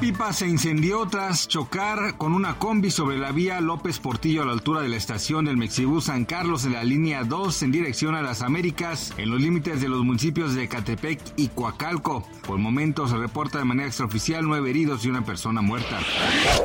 Pipa se incendió tras chocar con una combi sobre la vía López Portillo a la altura de la estación del Mexibus San Carlos de la línea 2 en dirección a las Américas, en los límites de los municipios de Catepec y Coacalco. Por el se reporta de manera extraoficial nueve heridos y una persona muerta.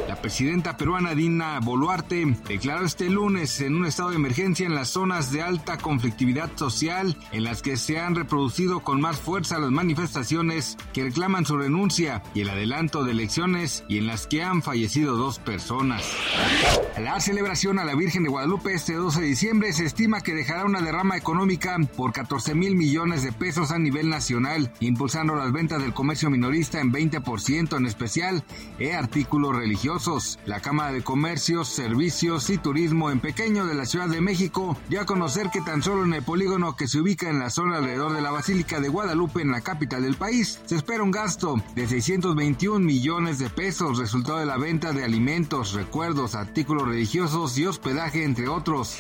La presidenta peruana Dina Boluarte declaró este lunes en un estado de emergencia en las zonas de alta conflictividad social en las que se han reproducido con más fuerza las manifestaciones que reclaman su renuncia y el adelanto de elecciones y en las que han fallecido dos personas. La celebración a la Virgen de Guadalupe este 12 de diciembre se estima que dejará una derrama económica por 14 mil millones de pesos a nivel nacional, impulsando las ventas del comercio minorista en 20%, en especial e artículos religiosos. La Cámara de Comercios, Servicios y Turismo en Pequeño de la Ciudad de México dio a conocer que tan solo en el polígono que se ubica en la zona alrededor de la Basílica de Guadalupe, en la capital del país, se espera un gasto de 621 de pesos, resultado de la venta de alimentos, recuerdos, artículos religiosos y hospedaje, entre otros.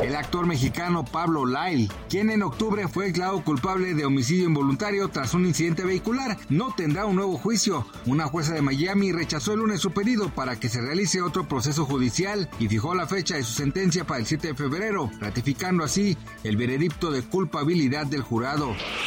El actor mexicano Pablo Lyle, quien en octubre fue declarado culpable de homicidio involuntario tras un incidente vehicular, no tendrá un nuevo juicio. Una jueza de Miami rechazó el lunes su pedido para que se realice otro proceso judicial y fijó la fecha de su sentencia para el 7 de febrero, ratificando así el veredicto de culpabilidad del jurado.